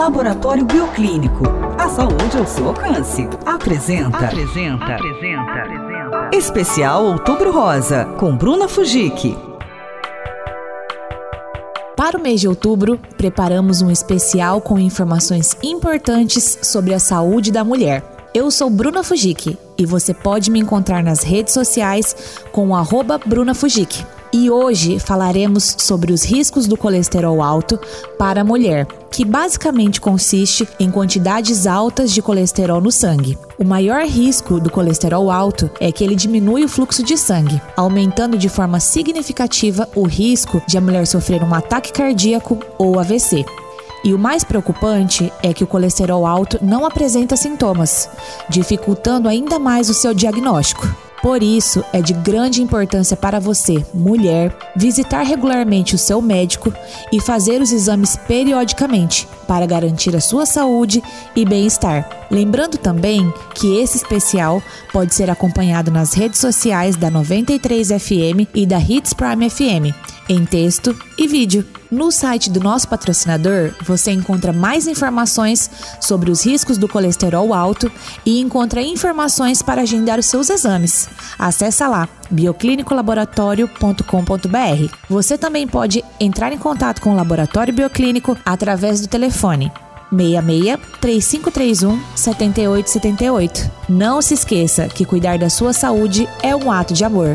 Laboratório Bioclínico. A saúde ao seu alcance. Apresenta. Apresenta. Apresenta. Apresenta. Especial Outubro Rosa, com Bruna Fujik. Para o mês de outubro, preparamos um especial com informações importantes sobre a saúde da mulher. Eu sou Bruna Fujik e você pode me encontrar nas redes sociais com o Bruna Fujik. E hoje falaremos sobre os riscos do colesterol alto para a mulher, que basicamente consiste em quantidades altas de colesterol no sangue. O maior risco do colesterol alto é que ele diminui o fluxo de sangue, aumentando de forma significativa o risco de a mulher sofrer um ataque cardíaco ou AVC. E o mais preocupante é que o colesterol alto não apresenta sintomas, dificultando ainda mais o seu diagnóstico. Por isso, é de grande importância para você, mulher, visitar regularmente o seu médico e fazer os exames periodicamente para garantir a sua saúde e bem-estar. Lembrando também que esse especial pode ser acompanhado nas redes sociais da 93 FM e da Hits Prime FM, em texto e vídeo. No site do nosso patrocinador, você encontra mais informações sobre os riscos do colesterol alto e encontra informações para agendar os seus exames. Acesse lá bioclinicolaboratório.com.br. Você também pode entrar em contato com o Laboratório Bioclínico através do telefone 66 3531 7878. Não se esqueça que cuidar da sua saúde é um ato de amor.